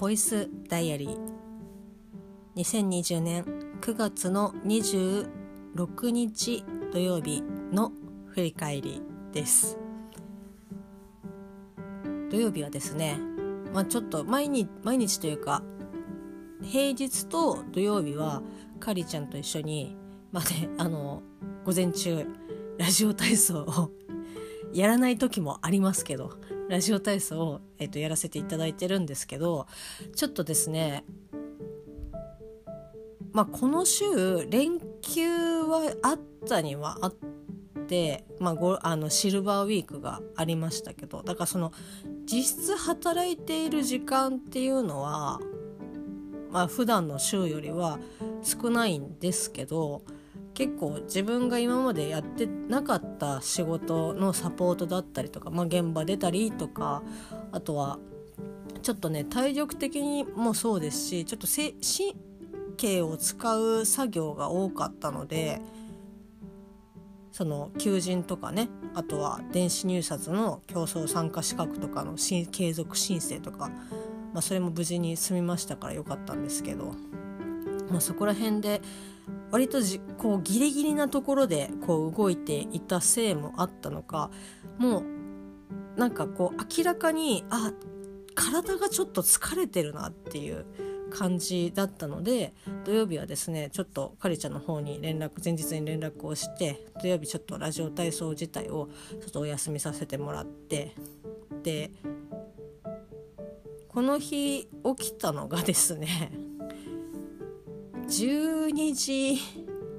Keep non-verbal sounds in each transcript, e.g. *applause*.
ボイスダイアリー。2020年9月の26日土曜日の振り返りです。土曜日はですねまあちょっと毎日毎日というか平日と土曜日はかりちゃんと一緒にまあねあの午前中ラジオ体操をやらない時もありますけどラジオ体操を、えー、とやらせていただいてるんですけどちょっとですねまあこの週連休はあったにはあってまあごあのシルバーウィークがありましたけどだからその実質働いている時間っていうのはまあ普段の週よりは少ないんですけど結構自分が今までやってなかった仕事のサポートだったりとか、まあ、現場出たりとかあとはちょっとね体力的にもそうですしちょっと神経を使う作業が多かったのでその求人とかねあとは電子入札の競争参加資格とかの継続申請とか、まあ、それも無事に済みましたからよかったんですけど、まあ、そこら辺で割とじこうギリギリなところでこう動いていたせいもあったのかもうなんかこう明らかにあ体がちょっと疲れてるなっていう感じだったので土曜日はですねちょっとかりちゃんの方に連絡前日に連絡をして土曜日ちょっとラジオ体操自体をちょっとお休みさせてもらってでこの日起きたのがですね12時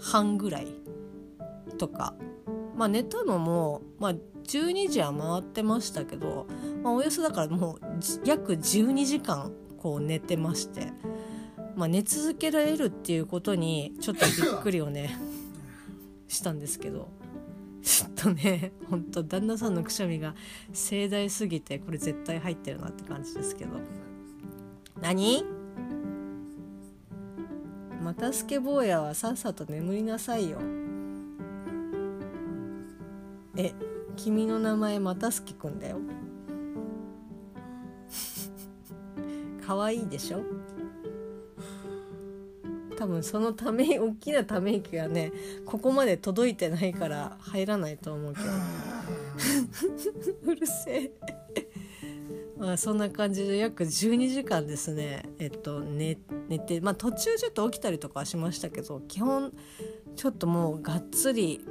半ぐらいとか。まあ寝たのも、まあ、12時は回ってましたけど、まあ、およそだからもう約12時間こう寝てまして、まあ、寝続けられるっていうことにちょっとびっくりをね *laughs* したんですけど。ちょっとねほんと旦那さんのくしゃみが盛大すぎてこれ絶対入ってるなって感じですけど。何？またスケ坊やはさっさと眠りなさいよ。え君の名前またすけくんだよ。*laughs* 可愛いでしょ？多分そのため大きなため息がねここまで届いてないから入らないと思うけど。*laughs* *laughs* うるせえまあそんな感じで約12時間ですね。えっと寝寝てまあ途中ちょっと起きたりとかはしましたけど基本ちょっともうがっつり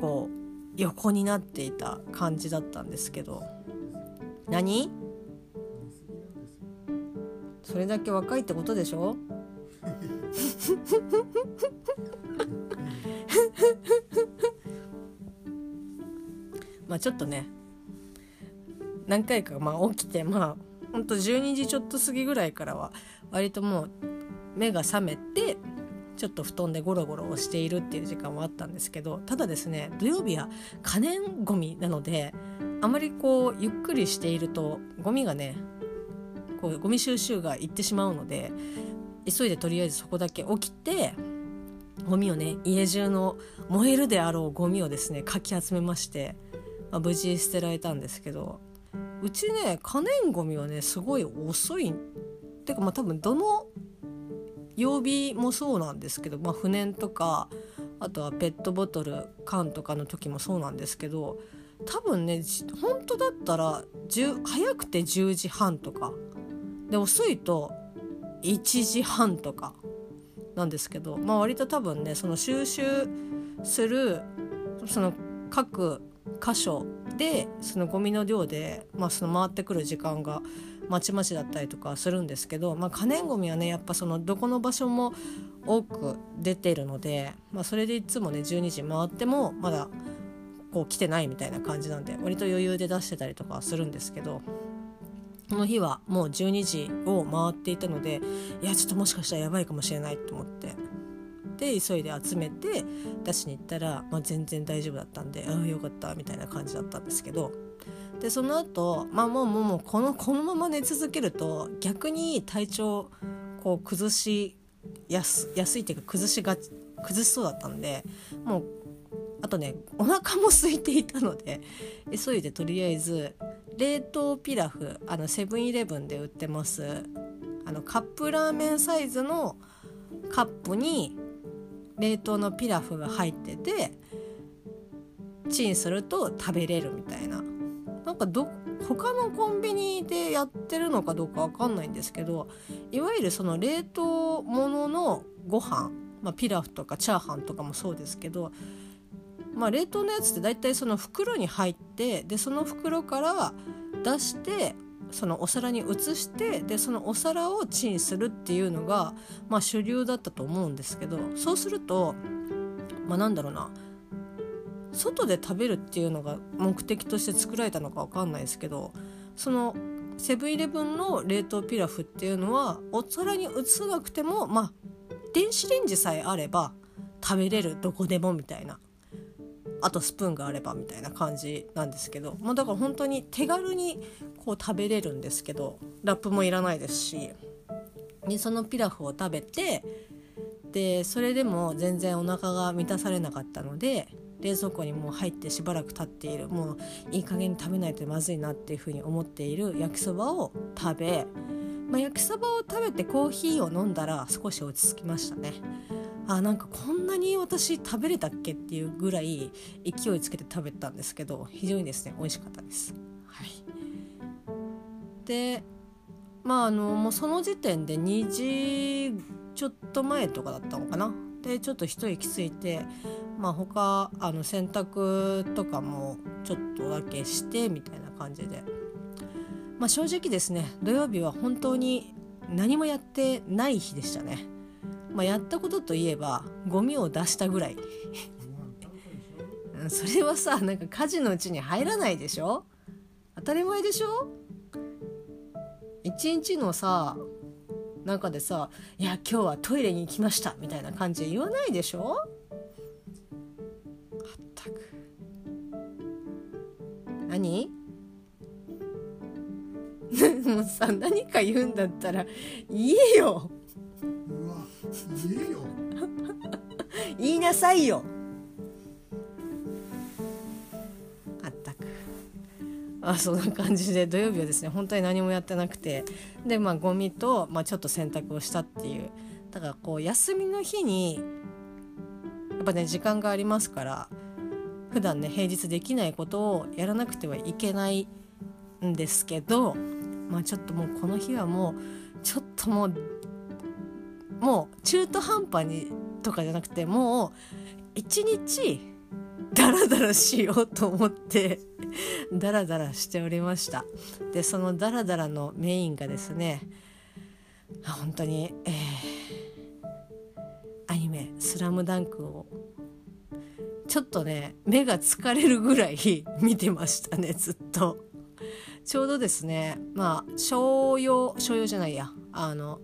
こう横になっていた感じだったんですけど。何？それだけ若いってことでしょ？*laughs* *laughs* まあちょっとね何回かまあ起きてまあほんと12時ちょっと過ぎぐらいからは割ともう目が覚めてちょっと布団でゴロゴロをしているっていう時間はあったんですけどただですね土曜日は可燃ごみなのであまりこうゆっくりしているとゴミがねこうゴミ収集が行ってしまうので急いでとりあえずそこだけ起きてゴミをね家中の燃えるであろうゴミをですねかき集めまして、まあ、無事捨てられたんですけどうちね可燃ごみはねすごい遅い。ってかまあ多分どの曜日もそうなんですけど、まあ、不燃とかあとはペットボトル缶とかの時もそうなんですけど多分ね本当だったら早くて10時半とか。で遅いと1時半とか。なんですけど、まあ、割と多分ねその収集するその各箇所でそのゴミの量で、まあ、その回ってくる時間がまちまちだったりとかするんですけど、まあ、可燃ごみはねやっぱそのどこの場所も多く出てるので、まあ、それでいつもね12時回ってもまだこう来てないみたいな感じなんで割と余裕で出してたりとかするんですけどこの日はもう12時を回っていたのでいやちょっともしかしたらやばいかもしれないと思ってで急いで集めて出しに行ったら、まあ、全然大丈夫だったんでああよかったみたいな感じだったんですけど。でその後まあもうもうもうこのこのまま寝続けると逆に体調こう崩しやすやすいっていうか崩しが崩しそうだったんでもうあとねお腹も空いていたので急いでとりあえず冷凍ピラフあのセブンイレブンで売ってますあのカップラーメンサイズのカップに冷凍のピラフが入っててチンすると食べれるみたいな。なんかど他のコンビニでやってるのかどうかわかんないんですけどいわゆるその冷凍物のご飯、まあ、ピラフとかチャーハンとかもそうですけど、まあ、冷凍のやつって大体その袋に入ってでその袋から出してそのお皿に移してでそのお皿をチンするっていうのが、まあ、主流だったと思うんですけどそうすると、まあ、なんだろうな外で食べるっていうのが目的として作られたのか分かんないですけどそのセブンイレブンの冷凍ピラフっていうのはお皿に移さなくてもまあ電子レンジさえあれば食べれるどこでもみたいな。あとスプーンがあればみたいな感じなんですけど、まあ、だから本当に手軽にこう食べれるんですけどラップもいらないですしでそのピラフを食べてでそれでも全然お腹が満たされなかったので冷蔵庫にもう入ってしばらく経っているもういい加減に食べないとまずいなっていうふうに思っている焼きそばを食べ、まあ、焼きそばを食べてコーヒーを飲んだら少し落ち着きましたね。あなんかこんなに私食べれたっけっていうぐらい勢いつけて食べたんですけど非常にですね美味しかったです。はい、でまああのもうその時点で2時ちょっと前とかだったのかなでちょっと一息ついてまあ他あの洗濯とかもちょっとだけしてみたいな感じでまあ正直ですね土曜日は本当に何もやってない日でしたね。まあ、やったことといえばゴミを出したぐらい。*laughs* それはさなんか火事のうちに入らないでしょ？当たり前でしょ？一日のさ中でさ「いや今日はトイレに行きました」みたいな感じで言わないでしょ？まったく。何？*laughs* もうさ何か言うんだったら言えよ。言えよ。言いなさいよ。あったく。あそんな感じで。土曜日はですね本当に何もやってなくて。でまあゴミと、まあ、ちょっと洗濯をしたっていう。だからこう休みの日にやっぱね時間がありますから普段ね平日できないことをやらなくてはいけないんですけどまあちょっともうこの日はもうちょっともうもう中途半端にとかじゃなくてもう一日ダラダラしようと思ってダラダラしておりました。でそのダラダラのメインがですね本当に、えー、アニメ「スラムダンクをちょっとね目が疲れるぐらい *laughs* 見てましたねずっと。ちょうどですねまあ商用商用じゃないや。あの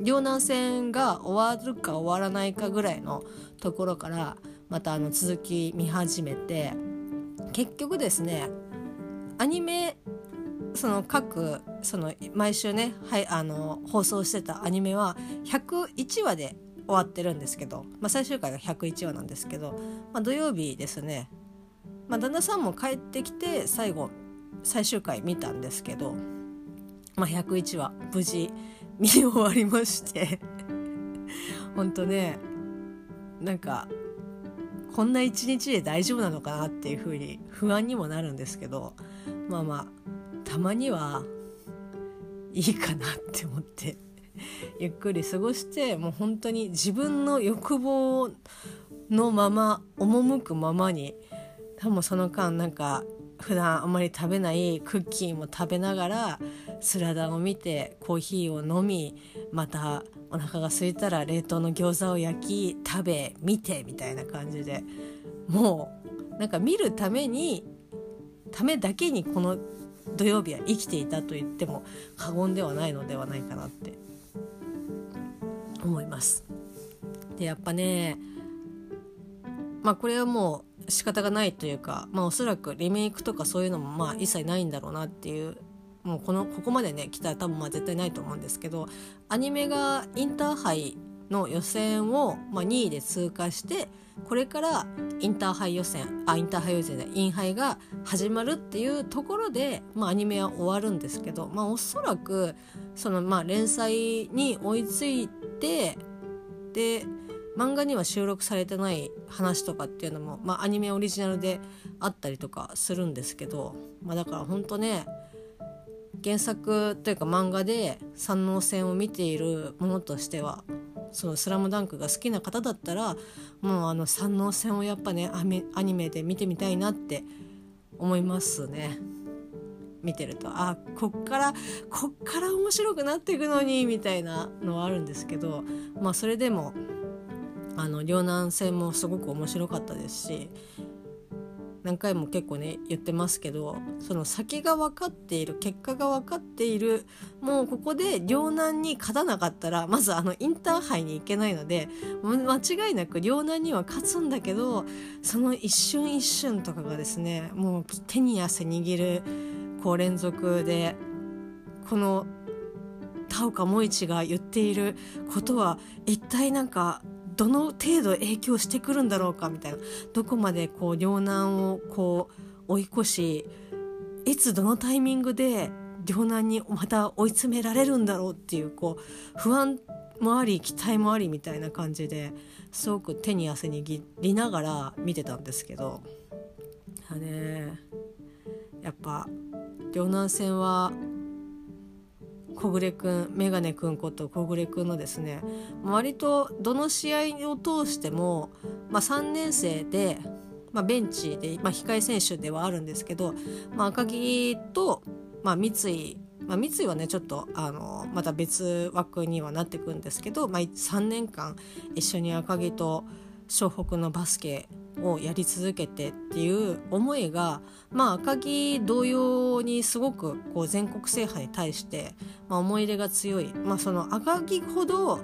両南線が終わるか終わらないかぐらいのところからまたあの続き見始めて結局ですねアニメその各その毎週ね、はい、あの放送してたアニメは101話で終わってるんですけど、まあ、最終回が101話なんですけど、まあ、土曜日ですね、まあ、旦那さんも帰ってきて最後最終回見たんですけど、まあ、101話無事見終わりまして。本当ねなんかこんな一日で大丈夫なのかなっていうふうに不安にもなるんですけどまあまあたまにはいいかなって思ってゆっくり過ごしてもう本当に自分の欲望のまま赴くままに多分その間なんか普段あまり食べないクッキーも食べながらスラダンを見てコーヒーを飲みまたお腹が空いたら冷凍の餃子を焼き食べ見てみたいな感じでもうなんか見るためにためだけにこの土曜日は生きていたと言っても過言ではないのではないかなって思います。でやっぱねまあこれはもう仕方がないというかまあおそらくリメイクとかそういうのもまあ一切ないんだろうなっていうもうこのここまでね来たら多分まあ絶対ないと思うんですけどアニメがインターハイの予選を、まあ、2位で通過してこれからインターハイ予選あインターハイ予選でインハイが始まるっていうところで、まあ、アニメは終わるんですけど、まあ、おそらくその、まあ、連載に追いついてで漫画には収録されてない話とかっていうのも、まあ、アニメオリジナルであったりとかするんですけど、まあ、だから本当ね原作というか漫画で三能線を見ているものとしてはその「スラムダンクが好きな方だったらもうあの三能線をやっぱねアニメで見てみたいなって思いますね。見てるとあこっからこっから面白くなっていくのにみたいなのはあるんですけどまあそれでもあの両南戦もすごく面白かったですし何回も結構ね言ってますけどその先が分かっている結果が分かっているもうここで両南に勝たなかったらまずあのインターハイに行けないので間違いなく両南には勝つんだけどその一瞬一瞬とかがですねもう手に汗握るこう連続でこの田岡萌一が言っていることは一体なんかどの程度影響してくるんだろうかみたいなどこまでこう両難をこう追い越しいつどのタイミングで両難にまた追い詰められるんだろうっていうこう不安もあり期待もありみたいな感じですごく手に汗握りながら見てたんですけど。ね。やっぱ両南戦は小暮くんメガネくんこと小暮くんのですね割とどの試合を通しても、まあ、3年生で、まあ、ベンチで、まあ、控え選手ではあるんですけど、まあ、赤木と、まあ、三井まあ、三井はねちょっとあのまた別枠にはなってくんですけど、まあ、3年間一緒に赤木と湘北のバスケをやり続けてっていう思いが、まあ、赤城同様にすごくこう全国制覇に対して、まあ、思い入れが強い、まあ、その赤城ほど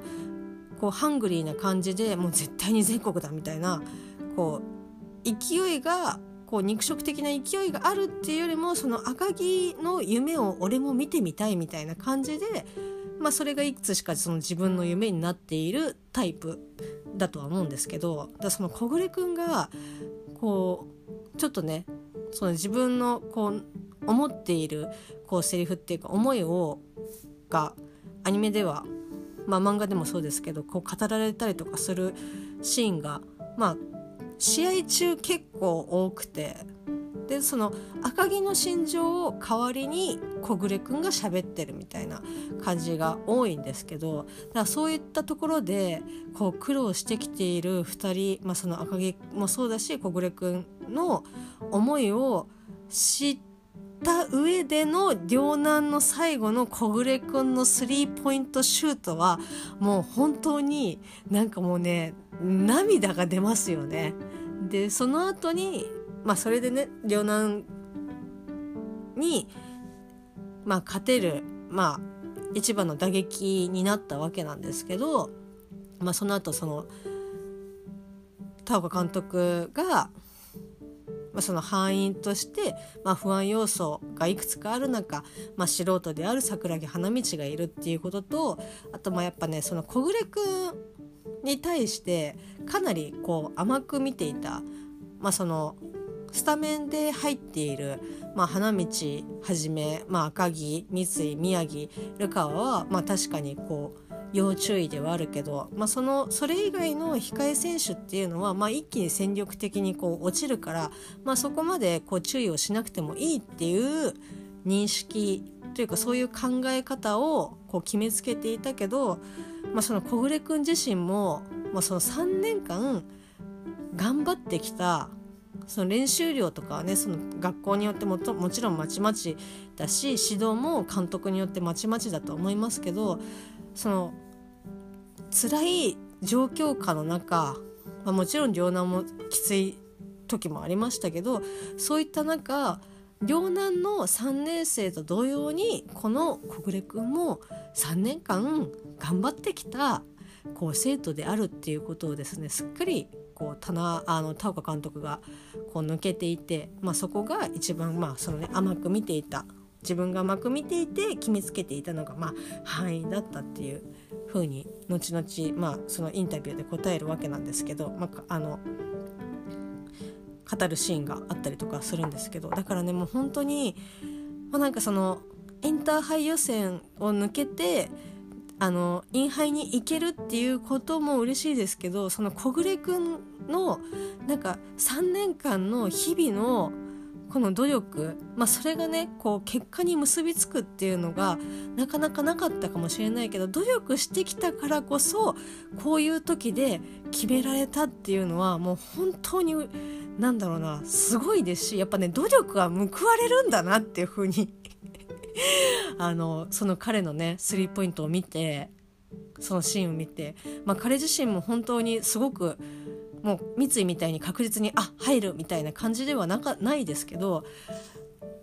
こうハングリーな感じでもう絶対に全国だみたいなこう勢いがこう肉食的な勢いがあるっていうよりもその赤城の夢を俺も見てみたいみたいな感じで、まあ、それがいくつしかその自分の夢になっているタイプだとは思うんですけどだその小暮君がこうちょっとねその自分のこう思っているこうセリフっていうか思いをがアニメではまあ漫画でもそうですけどこう語られたりとかするシーンがまあ試合中結構多くてでその赤城の心情を代わりに小暮君が喋ってるみたいな感じが多いんですけどだからそういったところでこう苦労してきている2人、まあ、その赤城もそうだし小暮君の思いを知った上での両南の最後の小暮君のスリーポイントシュートはもう本当になんかもうね涙が出ますよね。でその後にまあそれでね両南にまあ勝てるまあ一番の打撃になったわけなんですけど、まあ、その後その田岡監督が、まあ、その敗因として、まあ、不安要素がいくつかある中、まあ、素人である桜木花道がいるっていうこととあとまあやっぱねその小暮君に対してかなりこう甘く見ていた、まあ、そのスタメンで入っている、まあ、花道はじめ、まあ、赤城三井宮城ルカワは、まあ、確かにこう要注意ではあるけど、まあ、そのそれ以外の控え選手っていうのは、まあ、一気に戦力的にこう落ちるから、まあ、そこまでこう注意をしなくてもいいっていう認識というかそういう考え方をこう決めつけていたけど、まあ、その小暮君自身も、まあ、その3年間頑張ってきたその練習量とかはねその学校によってももちろんまちまちだし指導も監督によってまちまちだと思いますけどその辛い状況下の中、まあ、もちろん両南もきつい時もありましたけどそういった中両南の3年生と同様にこの小暮君も3年間頑張ってきたこう生徒であるっていうことをですねすっかりこう棚あの田岡監督がこう抜けていて、まあ、そこが一番、まあそのね、甘く見ていた。自分が甘く見ていて決めつけていたのがまあ範囲だったっていう風に後々まあそのインタビューで答えるわけなんですけど、まあ、あの語るシーンがあったりとかするんですけどだからねもう本当に、まあ、なんかそのインターハイ予選を抜けてあのインハイに行けるっていうことも嬉しいですけどその小暮君のなんか3年間の日々のこの努力、まあ、それがねこう結果に結びつくっていうのがなかなかなかったかもしれないけど努力してきたからこそこういう時で決められたっていうのはもう本当になんだろうなすごいですしやっぱね努力は報われるんだなっていうふうに *laughs* あのその彼のねスリーポイントを見てそのシーンを見て、まあ、彼自身も本当にすごくもう三井みたいに確実にあ入るみたいな感じではなかないですけど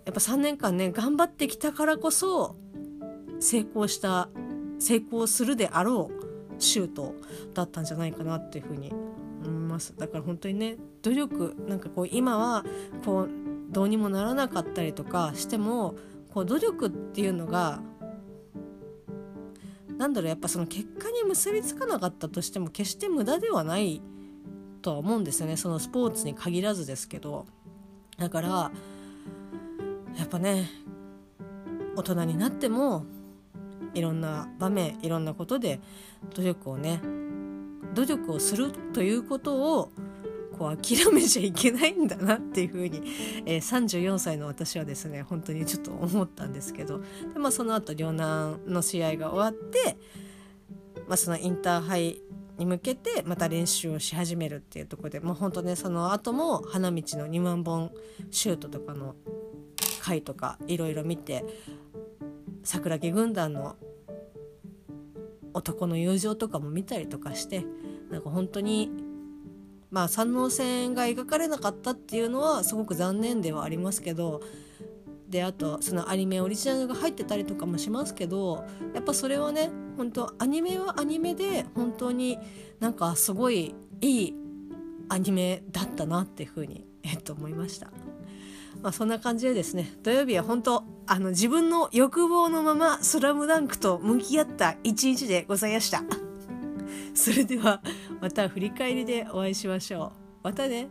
やっぱ3年間ね頑張ってきたからこそ成功した成功するであろうシュートだったんじゃないかなっていうふうに思います。だから本当にね努力なんかこう今はこうどうにもならなかったりとかしてもこう努力っていうのがなんだろうやっぱその結果に結びつかなかったとしても決して無駄ではないとは思うんですよね。そのスポーツに限らずですけど。だからやっぱね大人になってもいろんな場面いろんなことで努力をね努力をするということをこう諦めちゃいけないんだなっていうふうに、えー、34歳の私はですね本当にちょっと思ったんですけどで、まあ、その後両南の試合が終わって、まあ、そのインターハイに向けてまた練習をし始めるっていうところでもう本当ねその後も花道の2万本シュートとかの回とかいろいろ見て桜木軍団の男の友情とかも見たりとかしてなんか本当にまあ三能線が描かれなかったっていうのはすごく残念ではありますけどであとそのアニメオリジナルが入ってたりとかもしますけどやっぱそれはね本当アニメはアニメで本当になんかすごいいいアニメだったなっていうふうに、えっと、思いました。まあ、そんな感じでですね土曜日は本当あの自分の欲望のまま「スラムダンクと向き合った一日でございました。*laughs* それではまた振り返りでお会いしましょう。またね。